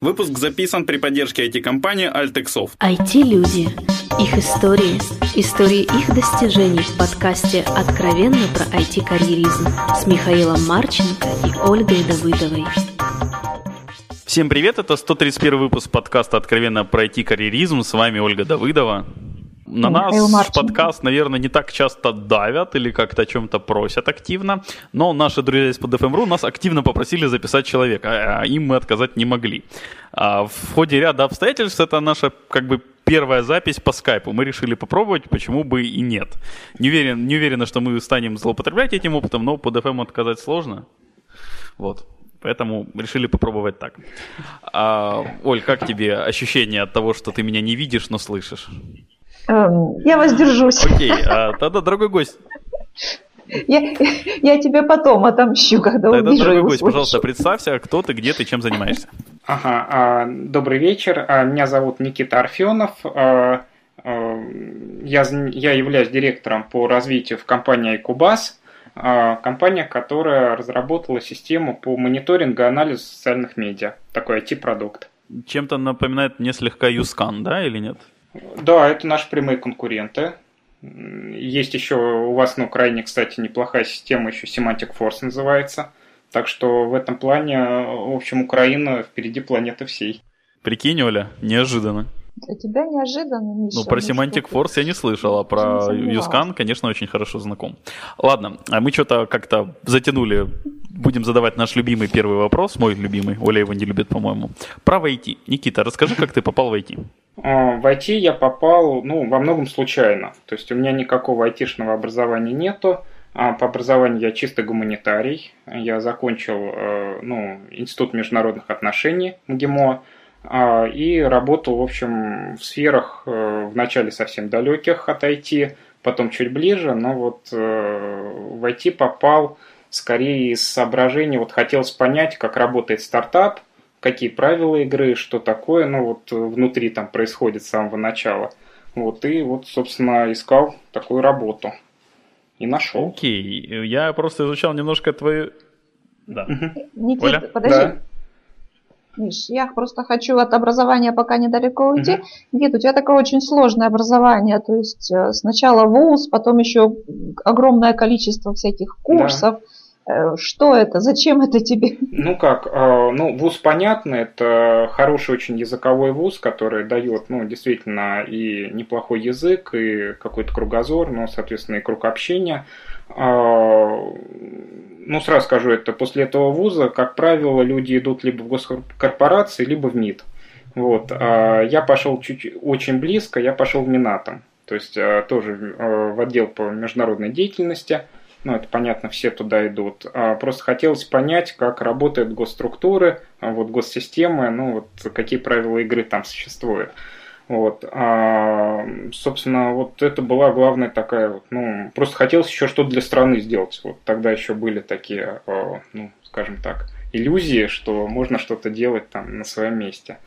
Выпуск записан при поддержке IT-компании Altexoft. IT-люди. Их истории. Истории их достижений в подкасте «Откровенно про IT-карьеризм» с Михаилом Марченко и Ольгой Давыдовой. Всем привет, это 131 выпуск подкаста «Откровенно про IT-карьеризм». С вами Ольга Давыдова. На нас подкаст, наверное, не так часто давят или как-то о чем-то просят активно, но наши друзья из PodFM.ru нас активно попросили записать человека, а им мы отказать не могли. А в ходе ряда обстоятельств это наша как бы первая запись по скайпу. Мы решили попробовать, почему бы и нет. Не уверен, не уверена, что мы станем злоупотреблять этим опытом, но под FM отказать сложно. Вот. Поэтому решили попробовать так. А, Оль, как тебе ощущение от того, что ты меня не видишь, но слышишь? Эм, я воздержусь. Окей, а тогда, дорогой гость, я, я тебе потом отомщу, когда Тогда, увижу дорогой гость, пожалуйста, представься, кто ты, где ты, чем занимаешься. Ага, а, добрый вечер. А, меня зовут Никита Арфенов. Я, я являюсь директором по развитию в компании Айкубас. Компания, которая разработала систему по мониторингу и анализу социальных медиа. Такой IT-продукт. Чем-то напоминает мне слегка Юскан, да, или нет? Да, это наши прямые конкуренты. Есть еще у вас на Украине, кстати, неплохая система, еще Semantic Force называется. Так что в этом плане, в общем, Украина впереди планеты всей. Прикинь, Оля, неожиданно. Для тебя неожиданно, Миша. Ну, про Semantic Force я не слышал, а про Юскан, конечно, очень хорошо знаком. Ладно, а мы что-то как-то затянули. Будем задавать наш любимый первый вопрос, мой любимый, Оля его не любит, по-моему. Про IT. Никита, расскажи, как ты попал в IT. А, в IT я попал, ну, во многом случайно. То есть у меня никакого айтишного образования нету. А по образованию я чисто гуманитарий. Я закончил э, ну, Институт международных отношений МГИМО и работал, в общем, в сферах э, вначале совсем далеких от IT, потом чуть ближе, но вот э, в IT попал скорее из соображений, вот хотелось понять, как работает стартап, какие правила игры, что такое, ну вот внутри там происходит с самого начала. Вот, и вот, собственно, искал такую работу. И нашел. Окей, okay. я просто изучал немножко твою... Да. Никита, Оля? подожди. Да. Миш, я просто хочу от образования пока недалеко уйти. Угу. Нет, у тебя такое очень сложное образование. То есть э, сначала вуз, потом еще огромное количество всяких курсов. Да Э, что это? Зачем это тебе? Ну как, э, ну вуз понятно, это хороший очень языковой вуз, который дает, ну действительно и неплохой язык, и какой-то кругозор, ну соответственно и круг общения. Э, ну сразу скажу, это после этого вуза, как правило, люди идут либо в госкорпорации, либо в МИД. Вот. Я пошел чуть очень близко, я пошел в Минатом, то есть тоже в отдел по международной деятельности – ну, это понятно, все туда идут. А просто хотелось понять, как работают госструктуры, а вот госсистемы, ну, вот какие правила игры там существуют. Вот. А, собственно, вот это была главная такая, вот, ну, просто хотелось еще что-то для страны сделать. Вот тогда еще были такие, а, ну, скажем так, иллюзии, что можно что-то делать там на своем месте.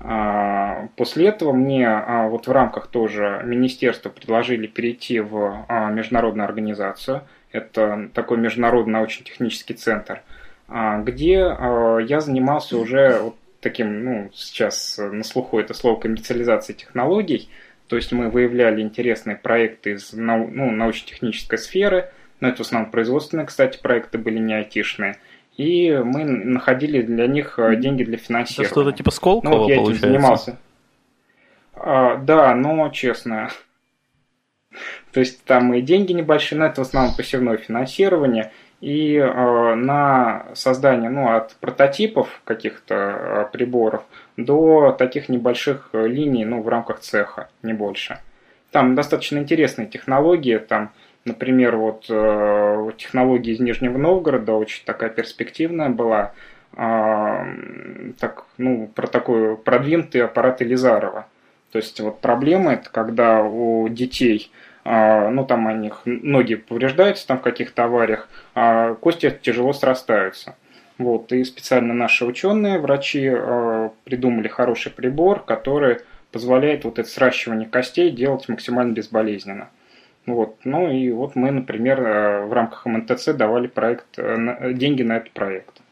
А, после этого мне вот в рамках тоже министерства предложили перейти в международную организацию – это такой международный научно-технический центр, а, где а, я занимался уже вот таким, ну, сейчас на слуху это слово коммерциализации технологий, то есть мы выявляли интересные проекты из ну, научно-технической сферы, но это в основном производственные, кстати, проекты были не айтишные, и мы находили для них а, деньги для финансирования. Это что-то типа Сколково, ну, вот я получается? этим занимался. А, да, но честно, то есть там и деньги небольшие, но это в основном посевное финансирование. И э, на создание ну, от прототипов каких-то э, приборов до таких небольших э, линий ну, в рамках цеха, не больше. Там достаточно интересные технологии, там, например, вот технология из Нижнего Новгорода очень такая перспективная была, так, ну, про такой продвинутый аппарат Элизарова. То есть вот проблема это когда у детей ну там у них ноги повреждаются там в каких-то авариях, а кости тяжело срастаются. Вот, и специально наши ученые, врачи а, придумали хороший прибор, который позволяет вот это сращивание костей делать максимально безболезненно. Вот. Ну и вот мы, например, а, в рамках МНТЦ давали проект, деньги на этот проект.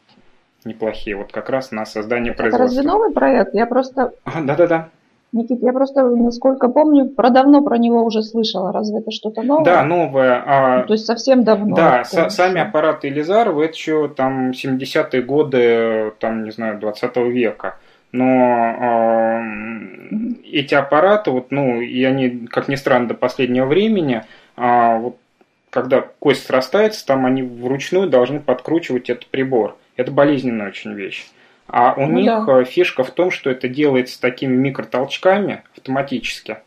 неплохие. Вот как раз на создание Это производства. разве новый проект? Я просто... Да-да-да. Никит, я просто, насколько помню, про давно про него уже слышала. Разве это что-то новое? Да, новое. А... Ну, то есть совсем давно. Да, с- сами аппараты Элизарова это еще там 70-е годы, там, не знаю, 20 века. Но э, эти аппараты, вот, ну, и они, как ни странно, до последнего времени, э, вот, когда кость срастается, там они вручную должны подкручивать этот прибор. Это болезненная очень вещь. А у ну, них да. Э, фишка в том, что это делается такими микротолчками автоматически.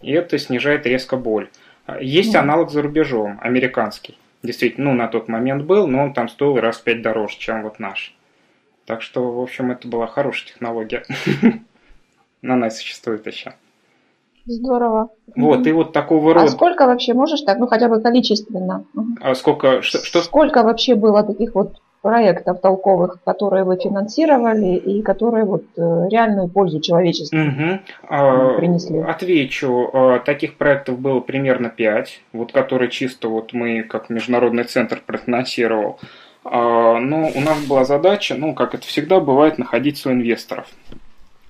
И это снижает резко боль. Есть ну. аналог за рубежом, американский. Действительно, ну, на тот момент был, но он там стоил раз в пять дороже, чем вот наш. Так что, в общем, это была хорошая технология. Она существует еще. Здорово. Вот, и вот такого а рода. А сколько вообще можешь так, ну хотя бы количественно? А сколько, что, что? Сколько вообще было таких вот проектов толковых, которые вы финансировали и которые вот э, реальную пользу человечеству угу. принесли? Отвечу. А, таких проектов было примерно пять, вот которые чисто вот мы как международный центр профинансировал. А, но у нас была задача, ну, как это всегда бывает, находить соинвесторов.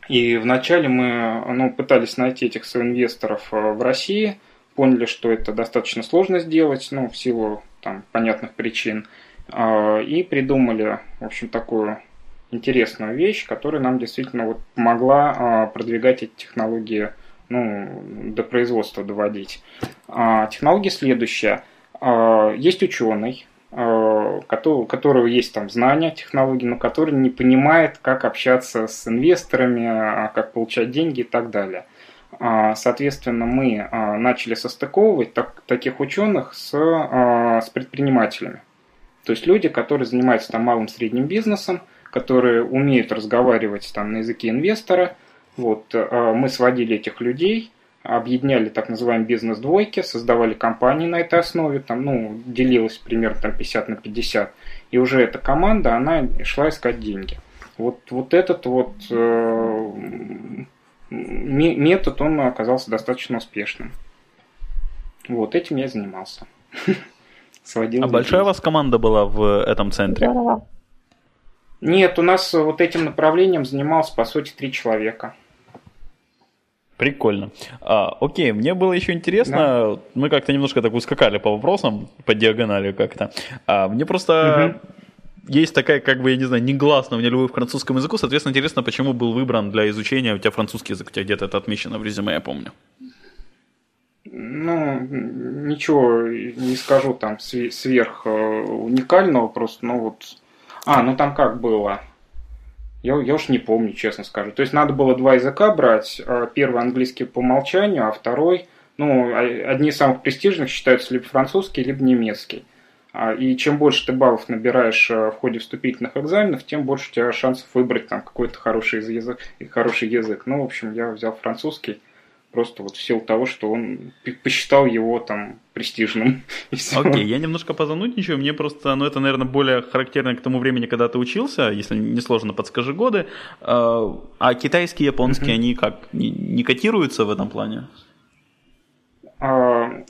И вначале мы ну, пытались найти этих соинвесторов э, в России, поняли, что это достаточно сложно сделать, ну, в силу там, понятных причин – и придумали, в общем, такую интересную вещь, которая нам действительно вот помогла а, продвигать эти технологии, ну, до производства доводить. А, технология следующая. Есть ученый, у которого есть там знания технологий, но который не понимает, как общаться с инвесторами, как получать деньги и так далее. Соответственно, мы начали состыковывать так, таких ученых с, с предпринимателями. То есть люди, которые занимаются там малым средним бизнесом, которые умеют разговаривать там на языке инвестора. Вот, э, мы сводили этих людей, объединяли так называемые бизнес-двойки, создавали компании на этой основе, там, ну, делилось примерно там, 50 на 50, и уже эта команда, она шла искать деньги. Вот, вот этот вот э, метод, он оказался достаточно успешным. Вот этим я занимался. сводил. А большая у вас команда была в этом центре? Здорово. Нет, у нас вот этим направлением занимался, по сути, три человека. Прикольно. А, окей, мне было еще интересно, да. мы как-то немножко так ускакали по вопросам, по диагонали как-то. А, мне просто угу. есть такая, как бы, я не знаю, негласная у меня любовь к французскому языку, соответственно, интересно, почему был выбран для изучения у тебя французский язык, у тебя где-то это отмечено в резюме, я помню. Ну, ничего не скажу там сверх э, уникального, просто, ну вот... А, ну там как было? Я, я уж не помню, честно скажу. То есть надо было два языка брать. А первый английский по умолчанию, а второй, ну, одни из самых престижных считаются либо французский, либо немецкий. А, и чем больше ты баллов набираешь э, в ходе вступительных экзаменов, тем больше у тебя шансов выбрать там какой-то хороший язык. Хороший язык. Ну, в общем, я взял французский просто вот в силу того, что он посчитал его там престижным. Окей, okay, я немножко позанудничаю, мне просто, ну это, наверное, более характерно к тому времени, когда ты учился, если не сложно, подскажи годы. А, а китайские, японские, они как, не, не котируются в этом плане? А,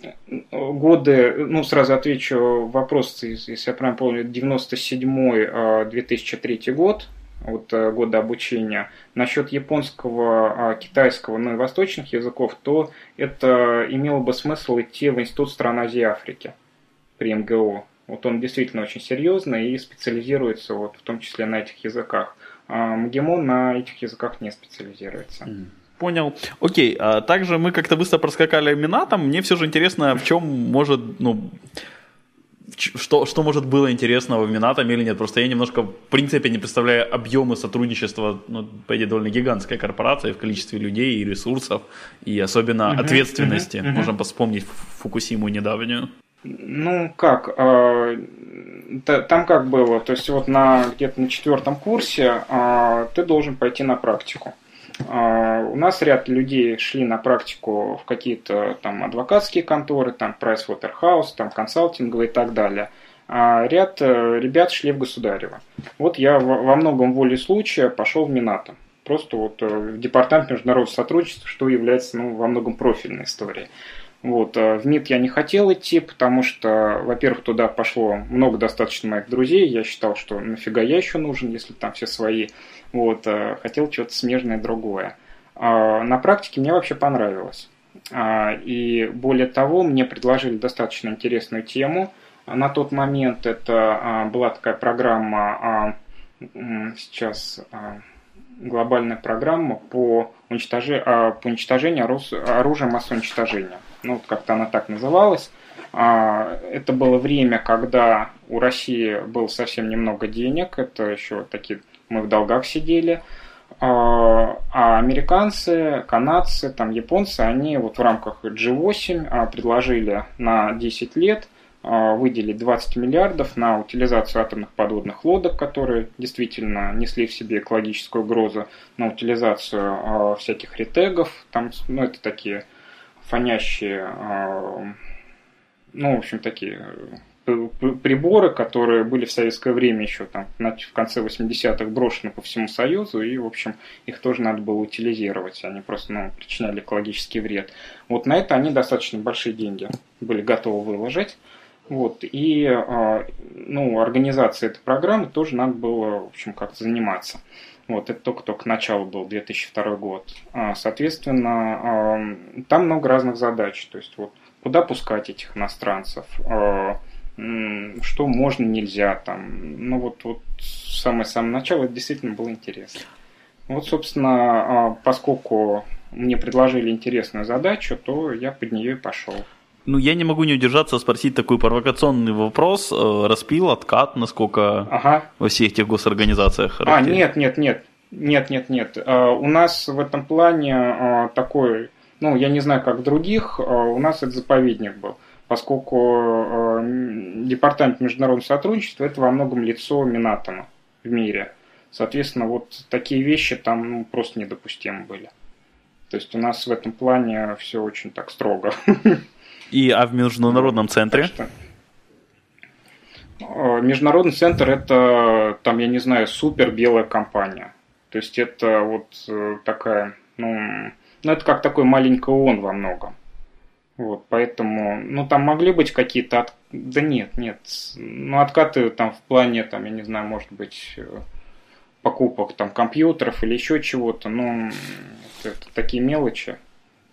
годы, ну сразу отвечу вопрос, если я правильно помню, 97-2003 а, год, вот э, года обучения. Насчет японского, а, китайского, ну и восточных языков, то это имело бы смысл идти в Институт стран Азии и Африки при МГУ. Вот он действительно очень серьезный и специализируется вот в том числе на этих языках. А МГИМО на этих языках не специализируется. Понял. Окей, а также мы как-то быстро проскакали имена, там мне все же интересно, в чем может, ну, что, что может было интересного в Минатом или нет. Просто я немножко, в принципе, не представляю объемы сотрудничества, ну, по идее, довольно гигантской корпорации в количестве людей и ресурсов, и особенно uh-huh, ответственности. Uh-huh, uh-huh. Можем вспомнить Фукусиму недавнюю. Ну, как, э, там как было, то есть вот на где-то на четвертом курсе э, ты должен пойти на практику. А, у нас ряд людей шли на практику в какие-то там адвокатские конторы, там Pricewaterhouse, там консалтинговые и так далее. А ряд э, ребят шли в Государево. Вот я во многом воле случая пошел в Минато. Просто вот э, в департамент международного сотрудничества, что является ну, во многом профильной историей. Вот. В МИД я не хотел идти, потому что, во-первых, туда пошло много достаточно моих друзей. Я считал, что нафига я еще нужен, если там все свои. Вот. Хотел что-то смежное другое. На практике мне вообще понравилось. И более того, мне предложили достаточно интересную тему. На тот момент это была такая программа, сейчас глобальная программа по, уничтожи, по уничтожению оружия массового уничтожения ну, как-то она так называлась. А, это было время, когда у России было совсем немного денег, это еще такие, мы в долгах сидели, а, а американцы, канадцы, там, японцы, они вот в рамках G8 а, предложили на 10 лет выделить 20 миллиардов на утилизацию атомных подводных лодок, которые действительно несли в себе экологическую угрозу, на утилизацию всяких ретегов, там, ну, это такие фонящие, а, ну, в общем, такие приборы, которые были в советское время еще там в конце 80-х брошены по всему Союзу, и, в общем, их тоже надо было утилизировать, они просто ну, причиняли экологический вред. Вот на это они достаточно большие деньги были готовы выложить. Вот, и а, ну, организация этой программы тоже надо было, в общем, как-то заниматься. Вот, это только-только начало был, 2002 год. А, соответственно, там много разных задач. То есть, вот, куда пускать этих иностранцев, а, что можно, нельзя там. Ну, вот, вот самое-самое начало, это действительно было интересно. Вот, собственно, а, поскольку мне предложили интересную задачу, то я под нее и пошел. Ну, я не могу не удержаться спросить такой провокационный вопрос. Э, распил, откат, насколько ага. во всех этих госорганизациях? А, нет, нет, нет. Нет, нет, нет. Э, у нас в этом плане э, такой, ну, я не знаю, как в других, у нас это заповедник был, поскольку Департамент международного сотрудничества – это во многом лицо Минатома в мире. Соответственно, вот такие вещи там ну, просто недопустимы были. То есть у нас в этом плане все очень так строго. И а в международном центре? Что, э, международный центр это, там, я не знаю, супер белая компания. То есть это вот э, такая, ну, ну это как такой маленький ООН во многом. Вот, поэтому, ну, там могли быть какие-то, от... да нет, нет, ну, откаты там в плане, там, я не знаю, может быть, э, покупок там компьютеров или еще чего-то, ну, это такие мелочи.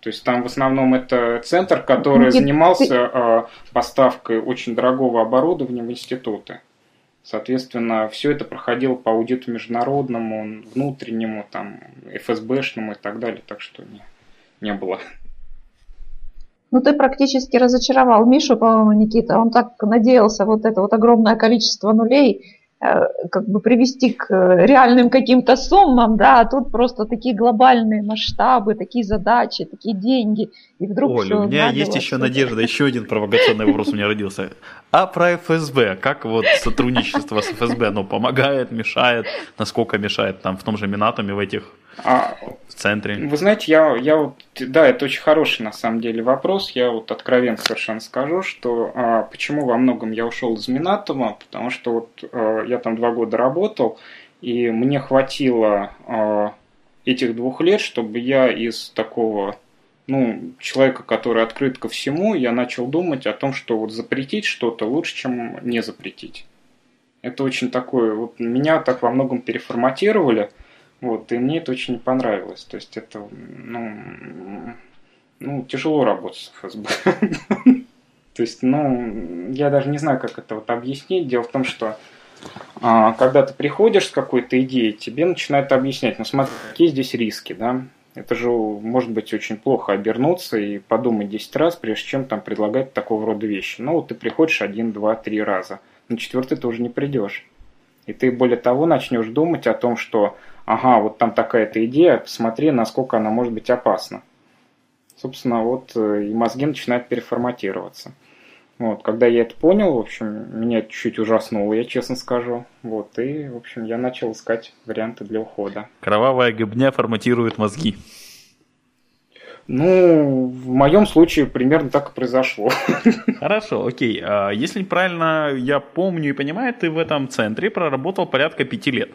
То есть там в основном это центр, который Нет, занимался ты... А, поставкой очень дорогого оборудования в институты. Соответственно, все это проходило по аудиту международному, внутреннему, там, ФСБшному и так далее, так что не, не было. Ну, ты практически разочаровал Мишу, по-моему, Никита. Он так надеялся вот это вот огромное количество нулей Э, как бы привести к э, реальным каким-то суммам, да, а тут просто такие глобальные масштабы, такие задачи, такие деньги, и вдруг Оля, у меня есть еще надежда, еще один провокационный вопрос у меня родился. А про ФСБ, как вот сотрудничество с ФСБ, оно помогает, мешает, насколько мешает там в том же Минатоме в этих а, в центре? Вы знаете, я, я вот, да, это очень хороший на самом деле вопрос. Я вот откровенно совершенно скажу, что а, почему во многом я ушел из Минатома, потому что вот а, я там два года работал, и мне хватило а, этих двух лет, чтобы я из такого ну, человека, который открыт ко всему, я начал думать о том, что вот запретить что-то лучше, чем не запретить. Это очень такое, вот меня так во многом переформатировали, вот, и мне это очень понравилось. То есть это, ну, ну тяжело работать с ФСБ. То есть, ну, я даже не знаю, как это вот объяснить. Дело в том, что а, когда ты приходишь с какой-то идеей, тебе начинают объяснять, ну смотри, какие здесь риски, да, это же может быть очень плохо обернуться и подумать 10 раз, прежде чем там предлагать такого рода вещи. Ну вот ты приходишь один, два, три раза. На четвертый ты уже не придешь. И ты более того начнешь думать о том, что ага, вот там такая-то идея, посмотри, насколько она может быть опасна. Собственно, вот э, и мозги начинают переформатироваться. Вот, когда я это понял, в общем, меня чуть-чуть ужаснуло, я честно скажу. Вот, и, в общем, я начал искать варианты для ухода. Кровавая гибня форматирует мозги. Ну, в моем случае примерно так и произошло. Хорошо, окей. А если правильно я помню и понимаю, ты в этом центре проработал порядка пяти лет.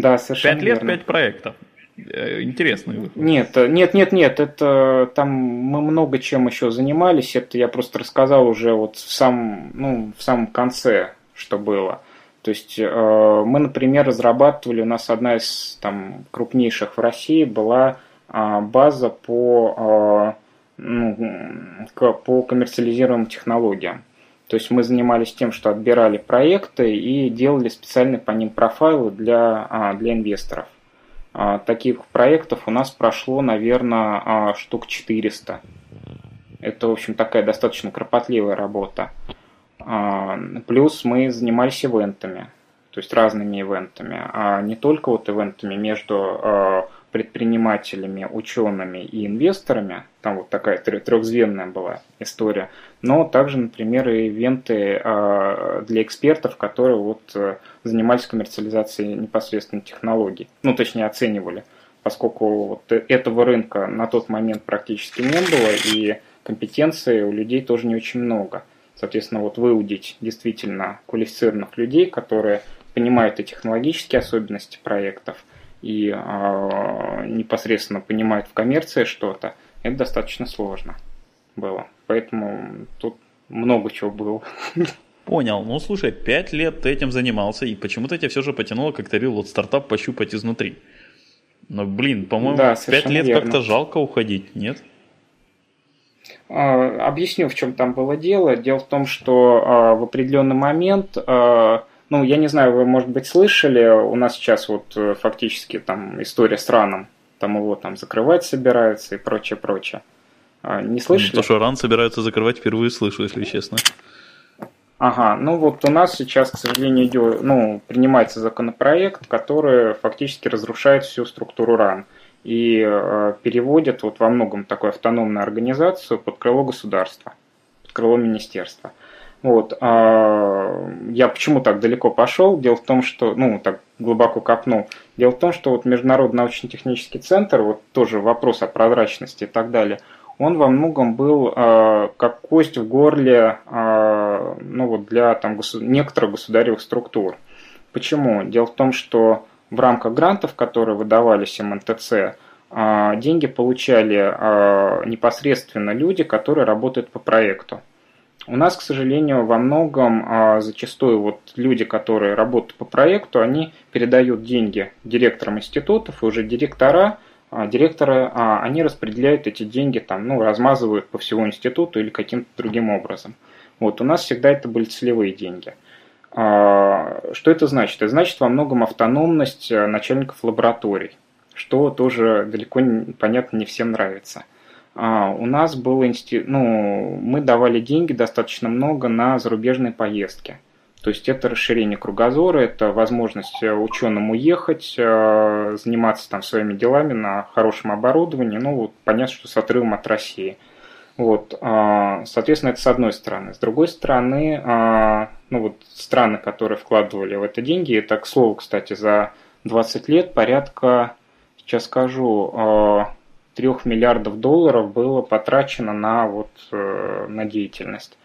Да, совершенно Пять лет, пять проектов. Э, интересный. Нет, нет, нет, нет, это там мы много чем еще занимались. Это я просто рассказал уже вот в самом, ну, в самом конце, что было. То есть э, мы, например, разрабатывали, у нас одна из там крупнейших в России была э, база по, э, ну, по коммерциализируемым технологиям. То есть мы занимались тем, что отбирали проекты и делали специальные по ним профайлы для, а, для инвесторов. А, таких проектов у нас прошло, наверное, а, штук 400. Это, в общем, такая достаточно кропотливая работа. Плюс мы занимались ивентами, то есть разными ивентами, а не только вот ивентами между предпринимателями, учеными и инвесторами. Там вот такая трехзвенная была история. Но также, например, и ивенты а, для экспертов, которые вот э, занимались коммерциализацией непосредственно технологий. Ну, точнее, оценивали, поскольку вот этого рынка на тот момент практически не было, и компетенции у людей тоже не очень много. Соответственно, вот выудить действительно квалифицированных людей, которые понимают и технологические особенности проектов – и э, непосредственно понимает в коммерции что-то, это достаточно сложно было. Поэтому тут много чего было. Понял. Ну, слушай, пять лет ты этим занимался, и почему-то тебя все же потянуло, как ты говорил, вот стартап пощупать изнутри. Но, блин, по-моему, да, пять лет верно. как-то жалко уходить, нет? Объясню, в чем там было дело. Дело в том, что а, в определенный момент а, ну, я не знаю, вы, может быть, слышали, у нас сейчас вот э, фактически там история с раном, там его там закрывать собираются и прочее, прочее. А, не слышали? Ну, то, что ран собираются закрывать, впервые слышу, если честно. Ага, ну вот у нас сейчас, к сожалению, идет, ну, принимается законопроект, который фактически разрушает всю структуру РАН и э, переводит вот во многом такую автономную организацию под крыло государства, под крыло министерства. Вот. А я почему так далеко пошел? Дело в том, что, ну, так глубоко копнул. Дело в том, что вот Международный научно-технический центр, вот тоже вопрос о прозрачности и так далее, он во многом был э, как кость в горле э, ну, вот для там, госу- некоторых государевых структур. Почему? Дело в том, что в рамках грантов, которые выдавались МНТЦ, э, деньги получали э, непосредственно люди, которые работают по проекту. У нас, к сожалению, во многом а, зачастую вот люди, которые работают по проекту, они передают деньги директорам институтов, и уже директора, а, директоры, а, они распределяют эти деньги, там, ну, размазывают по всему институту или каким-то другим образом. Вот, у нас всегда это были целевые деньги. Что это значит? Это значит во многом автономность начальников лабораторий, что тоже далеко, понятно, не всем нравится – а, у нас был институт, ну, мы давали деньги достаточно много на зарубежные поездки. То есть это расширение кругозора, это возможность э, ученым уехать, э, заниматься там своими делами на хорошем оборудовании, ну вот понятно, что с отрывом от России. Вот, а, соответственно, это с одной стороны. С другой стороны, а, ну вот страны, которые вкладывали в это деньги, это, к слову, кстати, за 20 лет порядка, сейчас скажу, 3 миллиардов долларов было потрачено на, вот, э, на деятельность.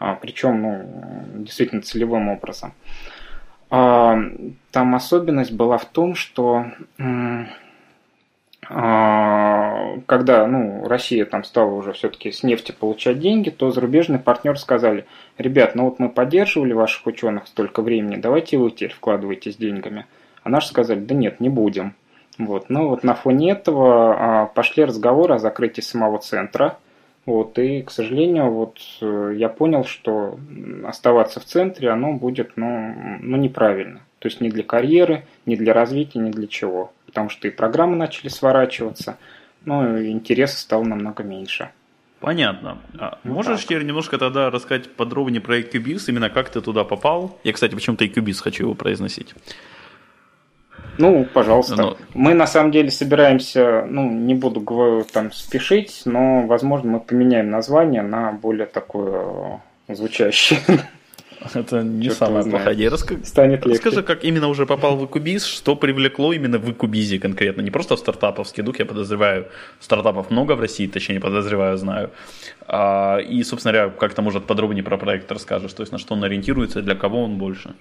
А, причем ну, действительно целевым образом. А, там особенность была в том, что а, когда ну, Россия там стала уже все-таки с нефти получать деньги, то зарубежные партнеры сказали, ребят, ну вот мы поддерживали ваших ученых столько времени, давайте вы теперь вкладывайтесь деньгами. А наши сказали, да нет, не будем. Вот. Но вот на фоне этого а, пошли разговоры о закрытии самого центра. Вот, и, к сожалению, вот э, я понял, что оставаться в центре, оно будет ну, ну, неправильно. То есть не для карьеры, не для развития, ни для чего. Потому что и программы начали сворачиваться, но и интереса стало намного меньше. Понятно. А ну, можешь так. теперь немножко тогда рассказать подробнее про Ecubis, именно как ты туда попал? Я, кстати, почему-то Ecubis хочу его произносить. Ну, пожалуйста. Ну. Мы на самом деле собираемся, ну, не буду говорю, там спешить, но, возможно, мы поменяем название на более такое э, звучащее. Это не самая плохая идея. Раска... Станет Расскажи, как именно уже попал в Икубиз, что привлекло именно в Икубизе конкретно, не просто в стартаповский дух, я подозреваю, стартапов много в России, точнее, не подозреваю, знаю. А, и, собственно говоря, как-то, может, подробнее про проект расскажешь, то есть на что он ориентируется, для кого он больше?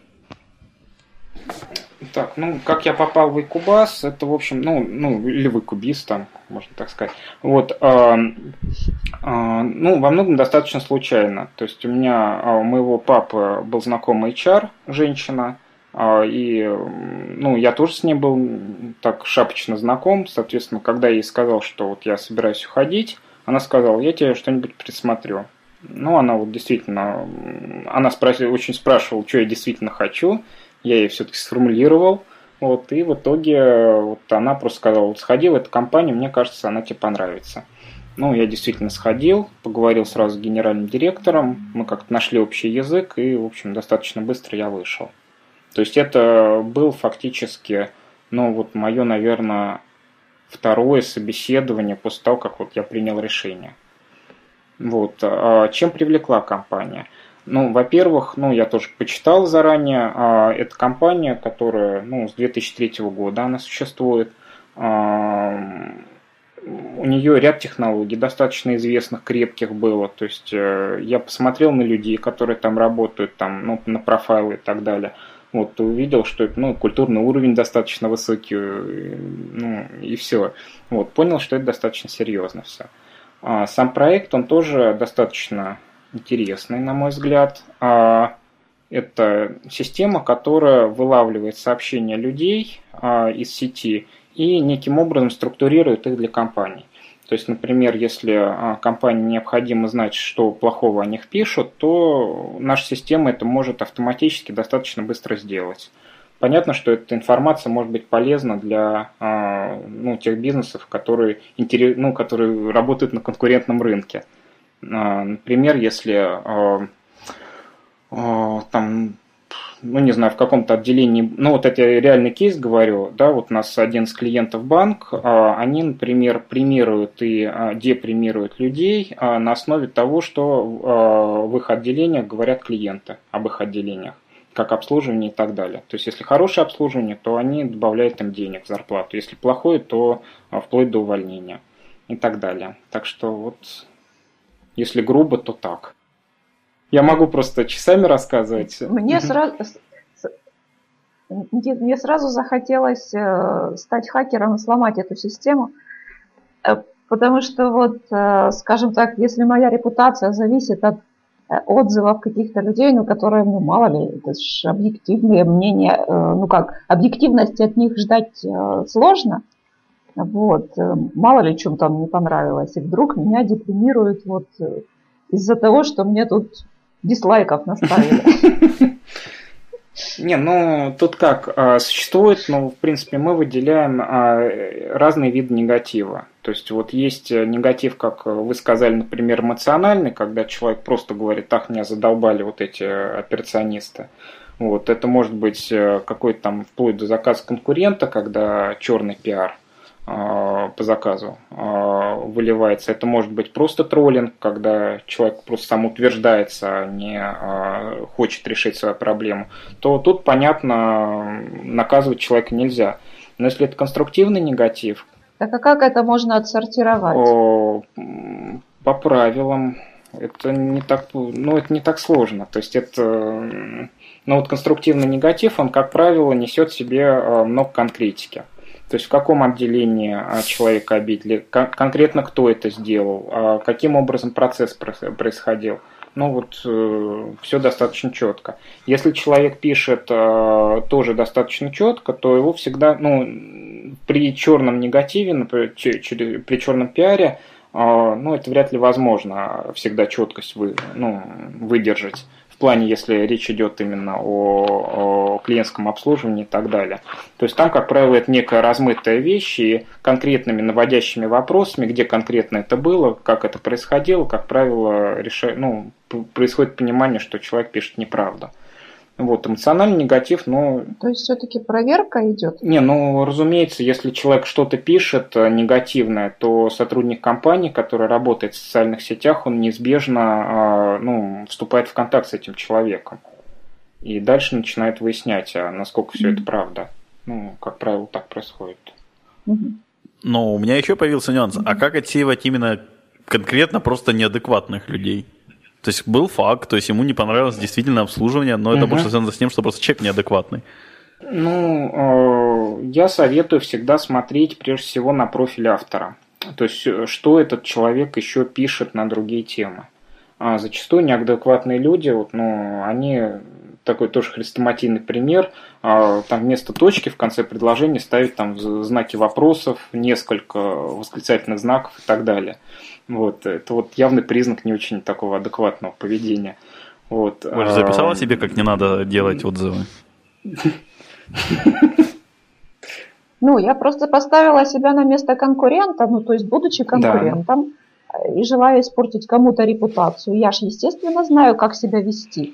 Так, ну, как я попал в Икубас, это, в общем, ну, ну или в Икубис, там, можно так сказать. Вот, э, э, ну, во многом достаточно случайно. То есть у меня, а, у моего папы был знакомый HR, женщина, э, и, ну, я тоже с ней был так шапочно знаком. Соответственно, когда я ей сказал, что вот я собираюсь уходить, она сказала, я тебе что-нибудь присмотрю. Ну, она вот действительно, она спросила, очень спрашивала, что я действительно хочу я ей все-таки сформулировал, вот, и в итоге вот она просто сказала, вот сходи в эту компанию, мне кажется, она тебе понравится. Ну, я действительно сходил, поговорил сразу с генеральным директором, мы как-то нашли общий язык, и, в общем, достаточно быстро я вышел. То есть это был фактически, ну, вот мое, наверное, второе собеседование после того, как вот я принял решение. Вот. А чем привлекла компания? Ну, во-первых, ну, я тоже почитал заранее, а, это компания, которая, ну, с 2003 года она существует, а, у нее ряд технологий достаточно известных, крепких было. То есть э, я посмотрел на людей, которые там работают, там, ну, на профайлы и так далее. Вот, увидел, что это, ну, культурный уровень достаточно высокий, э, ну, и все. Вот, понял, что это достаточно серьезно все. А сам проект, он тоже достаточно интересный, на мой взгляд. А, это система, которая вылавливает сообщения людей а, из сети и неким образом структурирует их для компаний. То есть, например, если а, компании необходимо знать, что плохого о них пишут, то наша система это может автоматически достаточно быстро сделать. Понятно, что эта информация может быть полезна для ну, тех бизнесов, которые, ну, которые работают на конкурентном рынке. А, например, если а, а, там, ну не знаю, в каком-то отделении, ну вот это реальный кейс говорю, да, вот у нас один из клиентов банк, они, например, премируют и депремируют людей на основе того, что в их отделениях говорят клиенты об их отделениях как обслуживание и так далее. То есть, если хорошее обслуживание, то они добавляют им денег зарплату. Если плохое, то вплоть до увольнения и так далее. Так что вот если грубо, то так. Я могу просто часами рассказывать. Мне сразу мне сразу захотелось э, стать хакером и сломать эту систему, э, потому что вот, э, скажем так, если моя репутация зависит от отзывов каких-то людей, ну, которые, ну, мало ли, это же объективные мнения, ну, как, объективности от них ждать сложно, вот. Э, мало ли, чем там не понравилось. И вдруг меня депримирует вот э, из-за того, что мне тут дизлайков наставили. Не, ну тут как, а, существует, ну, в принципе, мы выделяем а, разные виды негатива. То есть вот есть негатив, как вы сказали, например, эмоциональный, когда человек просто говорит, так, меня задолбали вот эти операционисты. Вот, это может быть э, какой-то там вплоть до заказа конкурента, когда черный пиар – по заказу а, выливается. Это может быть просто троллинг, когда человек просто сам утверждается, а не хочет решить свою проблему, то тут, понятно, наказывать человека нельзя. Но если это конструктивный негатив... Так а как это можно отсортировать? По правилам. Это не так, ну, это не так сложно. То есть это, ну вот конструктивный негатив, он, как правило, несет в себе много конкретики. То есть в каком отделении а, человека обидели, конкретно кто это сделал, а, каким образом процесс происходил. Ну вот э, все достаточно четко. Если человек пишет э, тоже достаточно четко, то его всегда, ну, при черном негативе, например, при черном пиаре, э, ну, это вряд ли возможно всегда четкость вы, ну, выдержать плане, если речь идет именно о, о клиентском обслуживании и так далее. То есть там, как правило, это некая размытая вещь, и конкретными наводящими вопросами, где конкретно это было, как это происходило, как правило, решай, ну, происходит понимание, что человек пишет неправду. Вот, эмоциональный негатив, ну... То есть все-таки проверка идет? Не, ну, разумеется, если человек что-то пишет э, негативное, то сотрудник компании, который работает в социальных сетях, он неизбежно а, ну, вступает в контакт с этим человеком. И дальше начинает выяснять, а насколько все mm-hmm. это правда. Ну, как правило, так происходит. Mm-hmm. Но у меня еще появился нюанс. Mm-hmm. А как отсеивать именно конкретно просто неадекватных людей? То есть был факт, то есть ему не понравилось действительно обслуживание, но это угу. больше связано с тем, что просто чек неадекватный. Ну, я советую всегда смотреть прежде всего на профиль автора. То есть, что этот человек еще пишет на другие темы. А зачастую неадекватные люди, вот, ну, они такой тоже хрестоматийный пример. А, там вместо точки в конце предложения ставить там знаки вопросов, несколько восклицательных знаков и так далее. Вот. Это вот явный признак не очень такого адекватного поведения. Вот. Оля записала себе, как не надо делать отзывы? Ну, я просто поставила себя на место конкурента, ну, то есть, будучи конкурентом да. и желая испортить кому-то репутацию, я же, естественно, знаю, как себя вести.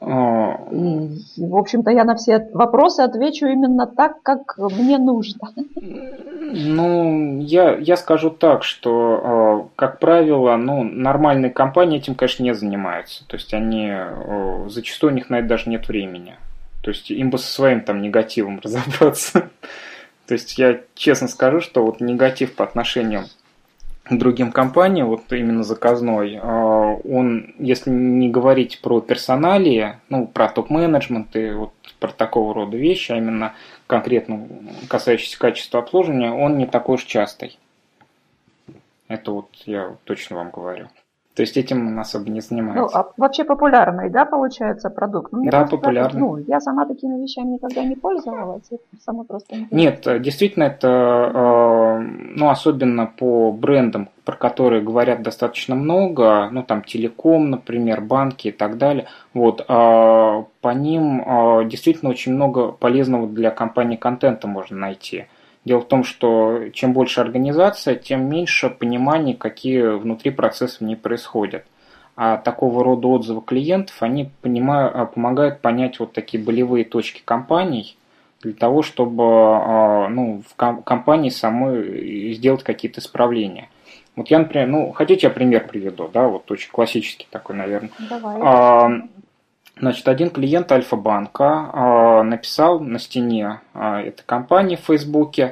А. И, в общем-то, я на все вопросы отвечу именно так, как мне нужно. Ну, я, я скажу так, что, а, как правило, ну, нормальные компании этим, конечно, не занимаются. То есть они зачастую у них на это даже нет времени. То есть им бы со своим там негативом разобраться. То есть я честно скажу, что вот негатив по отношению другим компаниям, вот именно заказной, а, он, если не говорить про персоналии, ну, про топ-менеджмент и вот про такого рода вещи, а именно конкретно касающиеся качества обслуживания, он не такой уж частый. Это вот я точно вам говорю. То есть этим особо не занимается. Ну, а вообще популярный, да, получается продукт? Ну, да, популярный. Ну, я сама такими вещами никогда не пользовалась, сама просто не Нет, действительно, это, э, ну, особенно по брендам, про которые говорят достаточно много, ну, там, телеком, например, банки и так далее, вот, а по ним э, действительно очень много полезного для компании контента можно найти. Дело в том, что чем больше организация, тем меньше понимания, какие внутри процессы в ней происходят. А такого рода отзывы клиентов, они понимают, а, помогают понять вот такие болевые точки компаний, для того, чтобы а, ну, в компании самой сделать какие-то исправления. Вот я, например, ну, хотите, я пример приведу, да, вот очень классический такой, наверное. Давай. А, Значит, один клиент Альфа-банка э, написал на стене э, этой компании в Фейсбуке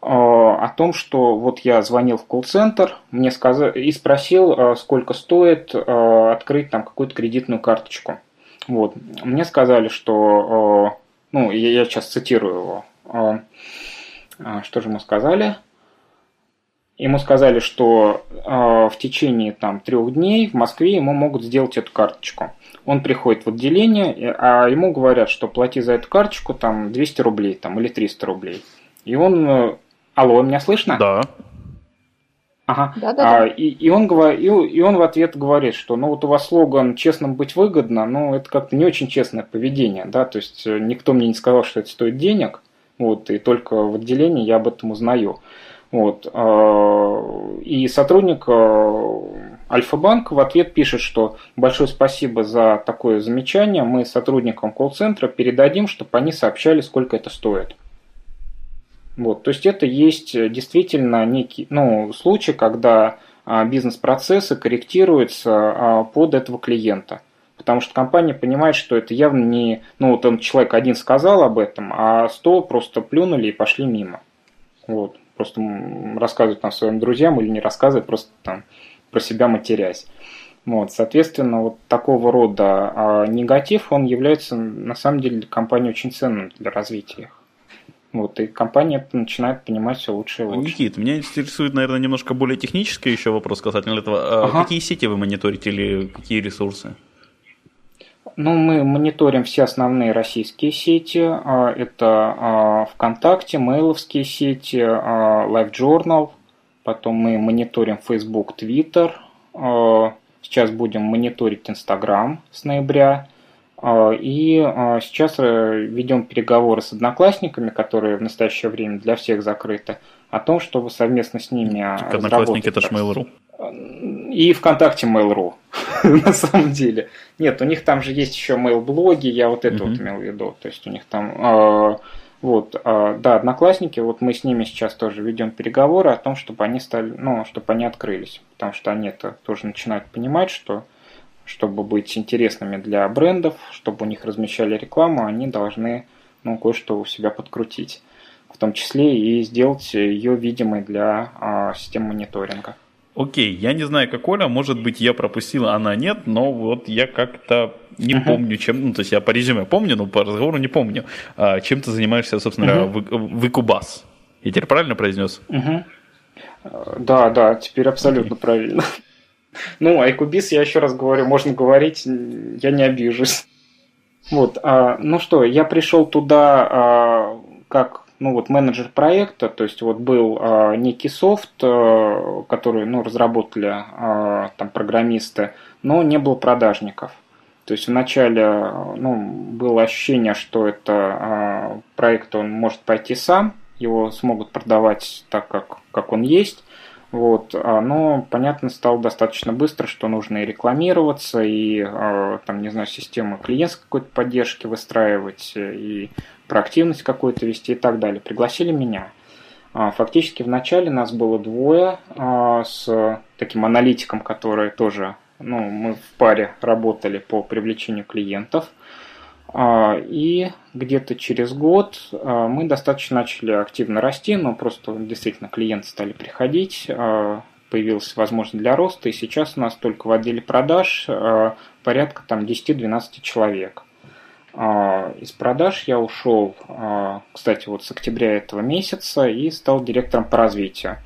э, о том, что вот я звонил в колл-центр мне сказали, и спросил, сколько стоит открыть там какую-то кредитную карточку. Вот. Мне сказали, что, ну, я, сейчас цитирую его, что же ему сказали? Ему сказали, что в течение там трех дней в Москве ему могут сделать эту карточку. Он приходит в отделение, а ему говорят, что плати за эту карточку там 200 рублей там, или 300 рублей. И он... Э, алло, меня слышно? Да. Ага. Да, да, а, И, и, он, и, и он в ответ говорит, что ну вот у вас слоган «честным быть выгодно», но это как-то не очень честное поведение, да, то есть э, никто мне не сказал, что это стоит денег, вот, и только в отделении я об этом узнаю. Вот, э, и сотрудник Альфа-банк в ответ пишет, что большое спасибо за такое замечание, мы сотрудникам колл-центра передадим, чтобы они сообщали, сколько это стоит. Вот, то есть это есть действительно некий ну, случай, когда а, бизнес-процессы корректируются а, под этого клиента. Потому что компания понимает, что это явно не, ну вот он человек один сказал об этом, а сто просто плюнули и пошли мимо. Вот, просто рассказывают там своим друзьям или не рассказывают, просто там про себя матерясь. Вот, соответственно, вот такого рода а, негатив, он является на самом деле для компании очень ценным для развития их. Вот, и компания начинает понимать все лучше и лучше. Никит, меня интересует, наверное, немножко более технический еще вопрос касательно этого. А ага. Какие сети вы мониторите или какие ресурсы? Ну, мы мониторим все основные российские сети. А, это ВКонтакте, мейловские сети, LiveJournal, Потом мы мониторим Facebook, Twitter. Э, сейчас будем мониторить Instagram с ноября. Э, и э, сейчас ведем переговоры с одноклассниками, которые в настоящее время для всех закрыты, о том, чтобы совместно с ними так, Одноклассники это ж Mail.ru. И ВКонтакте Mail.ru, на самом деле. Нет, у них там же есть еще mail-блоги, я вот это вот имел в виду. То есть у них там вот, а, да, одноклассники, вот мы с ними сейчас тоже ведем переговоры о том, чтобы они стали, ну, чтобы они открылись, потому что они это тоже начинают понимать, что чтобы быть интересными для брендов, чтобы у них размещали рекламу, они должны, ну, кое-что у себя подкрутить, в том числе и сделать ее видимой для а, систем мониторинга. Окей, я не знаю, как Оля, может быть, я пропустила, она нет, но вот я как-то не uh-huh. помню, чем, ну, то есть я по резюме помню, но по разговору не помню, а, чем ты занимаешься, собственно uh-huh. в, в Икубас. Я теперь правильно произнес? Uh-huh. Да, да, теперь абсолютно okay. правильно. Ну, Айкубис, я еще раз говорю, можно говорить, я не обижусь. Вот, а, ну что, я пришел туда а, как ну вот менеджер проекта, то есть вот был э, некий софт, э, который ну, разработали э, там программисты, но не было продажников. То есть вначале ну, было ощущение, что это э, проект он может пойти сам, его смогут продавать так, как, как он есть. Вот, но понятно стало достаточно быстро, что нужно и рекламироваться, и там, не знаю, систему клиентской какой-то поддержки выстраивать, и проактивность какую-то вести и так далее. Пригласили меня. А, фактически вначале нас было двое а, с таким аналитиком, который тоже, ну, мы в паре работали по привлечению клиентов. А, и где-то через год мы достаточно начали активно расти, но просто действительно клиенты стали приходить, появилась возможность для роста, и сейчас у нас только в отделе продаж порядка там 10-12 человек. А, из продаж я ушел, а, кстати, вот с октября этого месяца и стал директором по развитию.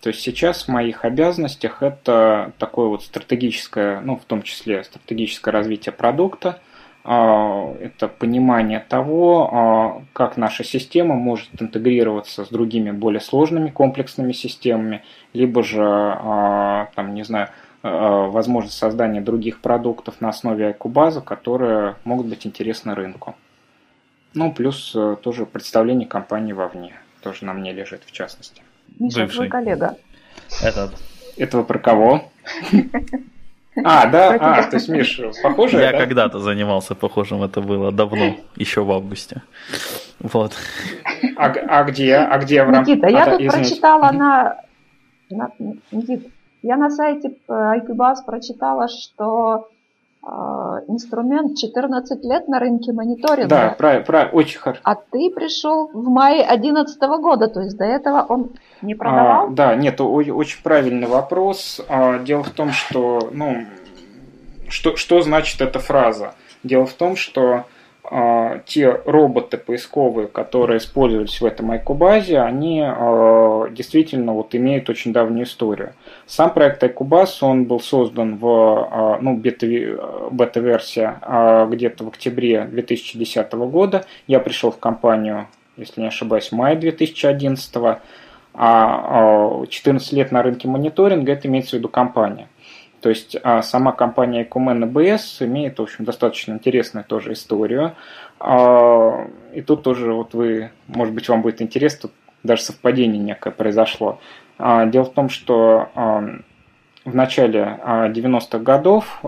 То есть сейчас в моих обязанностях это такое вот стратегическое, ну, в том числе стратегическое развитие продукта, а, это понимание того, как наша система может интегрироваться с другими более сложными комплексными системами, либо же, там, не знаю, возможность создания других продуктов на основе Айкубаза, которые могут быть интересны рынку. Ну, плюс э, тоже представление компании вовне. Тоже на мне лежит, в частности. Миша, Бывший. твой коллега. Этот. Этого про кого? А, да, а, то есть, Миш, похоже, Я да? когда-то занимался похожим, это было давно, еще в августе. Вот. А, а где? А где в рамках? Никита, я а, тут извините. прочитала на... на... Никита, я на сайте IQBAS э, прочитала, что э, инструмент 14 лет на рынке мониторинга. Да, правильно, правильно, очень хорошо. А ты пришел в мае 2011 года, то есть до этого он не продавал? А, да, нет, очень правильный вопрос. А, дело в том, что, ну, что, что значит эта фраза? Дело в том, что а, те роботы поисковые, которые использовались в этом Айкубазе, они а, действительно вот имеют очень давнюю историю. Сам проект Айкубаз, он был создан в а, ну, бета-версия где-то в октябре 2010 года. Я пришел в компанию, если не ошибаюсь, в мае 2011 а 14 лет на рынке мониторинга, это имеется в виду компания. То есть а, сама компания Ecumen ABS имеет, в общем, достаточно интересную тоже историю. А, и тут тоже вот вы, может быть, вам будет интересно, даже совпадение некое произошло. А, дело в том, что в начале 90-х годов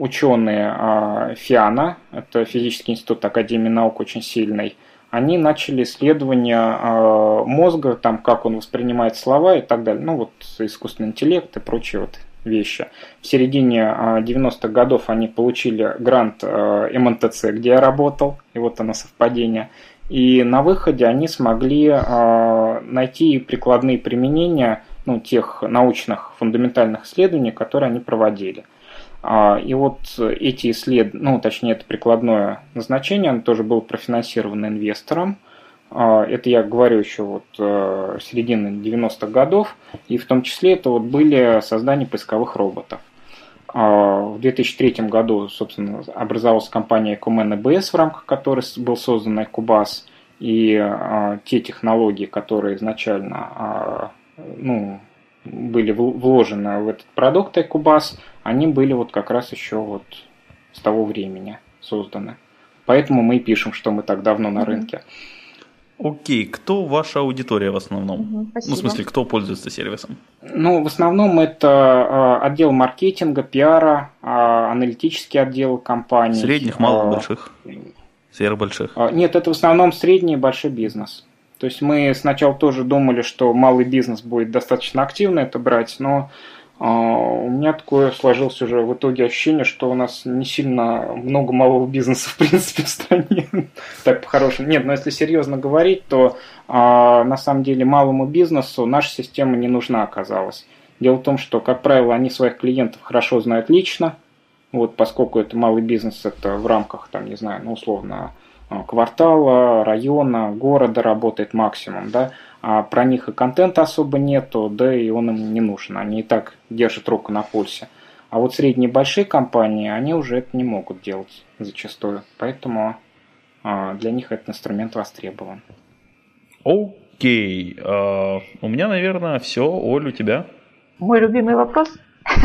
ученые ФИАНа, это Физический институт Академии наук очень сильный, они начали исследование мозга, там, как он воспринимает слова и так далее. Ну, вот искусственный интеллект и прочие вот вещи. В середине 90-х а, годов они получили грант а, МНТЦ, где я работал, и вот оно совпадение. И на выходе они смогли а, найти прикладные применения ну, тех научных фундаментальных исследований, которые они проводили. И вот эти исследования, ну, точнее, это прикладное назначение, оно тоже было профинансировано инвестором – это я говорю еще вот э, середины 90-х годов, и в том числе это вот были создание поисковых роботов. А, в 2003 году, собственно, образовалась компания Ecumen EBS, в рамках которой был создан Ecubas, и а, те технологии, которые изначально ну, были вложены в этот продукт Ecubas, они были вот как раз еще вот с того времени созданы. Поэтому мы и пишем, что мы так давно на рынке. Mm-hmm. Окей, кто ваша аудитория в основном? Угу, ну, в смысле, кто пользуется сервисом? Ну, в основном это э, отдел маркетинга, пиара, э, аналитический отдел компании. Средних, малых, э, больших? Сверхбольших? Э, нет, это в основном средний и большой бизнес. То есть мы сначала тоже думали, что малый бизнес будет достаточно активно это брать, но а, у меня такое сложилось уже в итоге ощущение, что у нас не сильно много малого бизнеса, в принципе, в стране. так по-хорошему. Нет, но если серьезно говорить, то а, на самом деле малому бизнесу наша система не нужна оказалась. Дело в том, что, как правило, они своих клиентов хорошо знают лично, вот, поскольку это малый бизнес, это в рамках, там, не знаю, ну, условно, а, квартала, района, города работает максимум, да, а про них и контента особо нету, да и он им не нужен, они и так держат руку на пульсе. А вот средние большие компании, они уже это не могут делать зачастую, поэтому а, для них этот инструмент востребован. Окей, uh, у меня, наверное, все. Оль, у тебя? Мой любимый вопрос.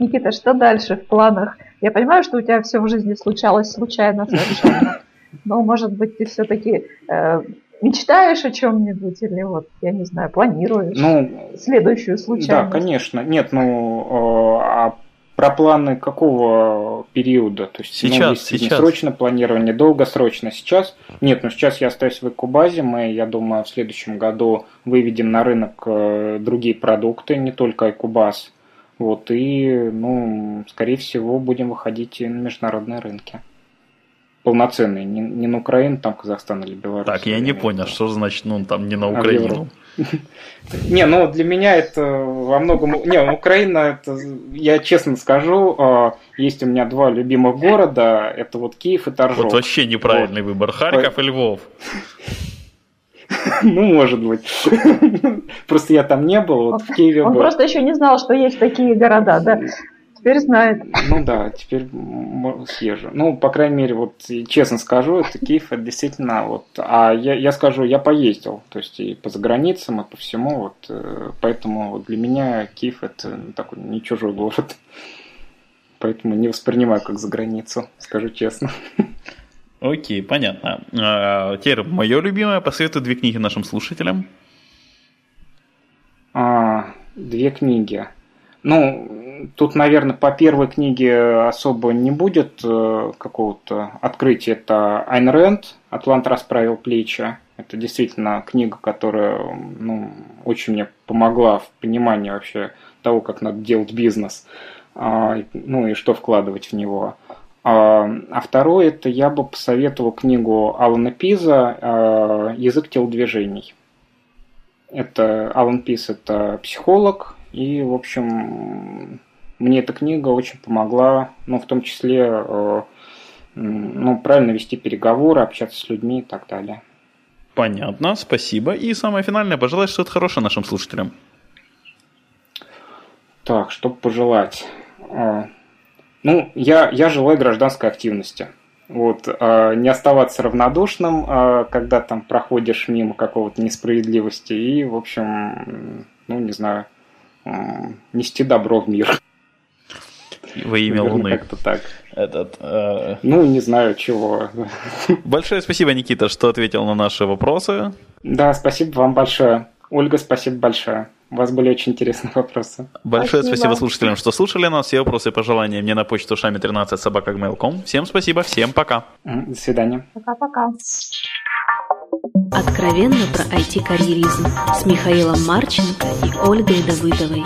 Никита, что дальше в планах? Я понимаю, что у тебя все в жизни случалось случайно совершенно, но, может быть, ты все-таки э, мечтаешь о чем-нибудь или вот, я не знаю, планируешь ну, следующую случайность? Да, конечно. Нет, ну, э, а про планы какого периода? То есть, сейчас, ну, есть сейчас. срочное планирование, долгосрочно. Сейчас? Нет, ну сейчас я остаюсь в Экубазе, мы, я думаю, в следующем году выведем на рынок э, другие продукты, не только Экубаз. Вот, и, ну, скорее всего, будем выходить и на международные рынки. Полноценные, не, не на Украину, там Казахстан или Беларусь. Так, я не понял, что значит, ну, там не на а Украину. Не, ну для меня это во многом... Не, Украина, это, я честно скажу, а, есть у меня два любимых города, это вот Киев и Торжок. Вот вообще неправильный выбор, Харьков и Львов. Ну, может быть. Просто я там не был, вот в Киеве Он просто еще не знал, что есть такие города, да? Теперь знает. Ну да, теперь съезжу. Ну, по крайней мере, вот честно скажу, это Киев, это действительно вот... А я, я скажу, я поездил, то есть и по заграницам, и по всему, вот, э, поэтому вот для меня Киев это такой не чужой город. Поэтому не воспринимаю как за границу, скажу честно. Окей, понятно. А, теперь мое любимое, посоветую две книги нашим слушателям. А, две книги. Ну, тут, наверное, по первой книге особо не будет э, какого-то открытия. Это Айн Рэнд «Атлант расправил плечи». Это действительно книга, которая ну, очень мне помогла в понимании вообще того, как надо делать бизнес, а, ну и что вкладывать в него. А, а второе, это я бы посоветовал книгу Алана Пиза а, «Язык телодвижений». Это Алан Пиз – это психолог, и, в общем, мне эта книга очень помогла, ну, в том числе, э, ну, правильно вести переговоры, общаться с людьми и так далее. Понятно, спасибо. И самое финальное, пожелать что-то хорошее нашим слушателям. Так, что пожелать? А, ну, я, я желаю гражданской активности. Вот, э, не оставаться равнодушным, э, когда там проходишь мимо какого-то несправедливости и, в общем, ну, не знаю, нести добро в мир. Во имя Наверное, Луны. Как-то так. Этот, э... Ну, не знаю чего. Большое спасибо, Никита, что ответил на наши вопросы. Да, спасибо вам большое. Ольга, спасибо большое. У вас были очень интересные вопросы. Большое спасибо, спасибо слушателям, что слушали нас. Все вопросы и пожелания мне на почту шами 13 собака Всем спасибо, всем пока. До свидания. Пока-пока. Откровенно про IT-карьеризм с Михаилом Марченко и Ольгой Давыдовой.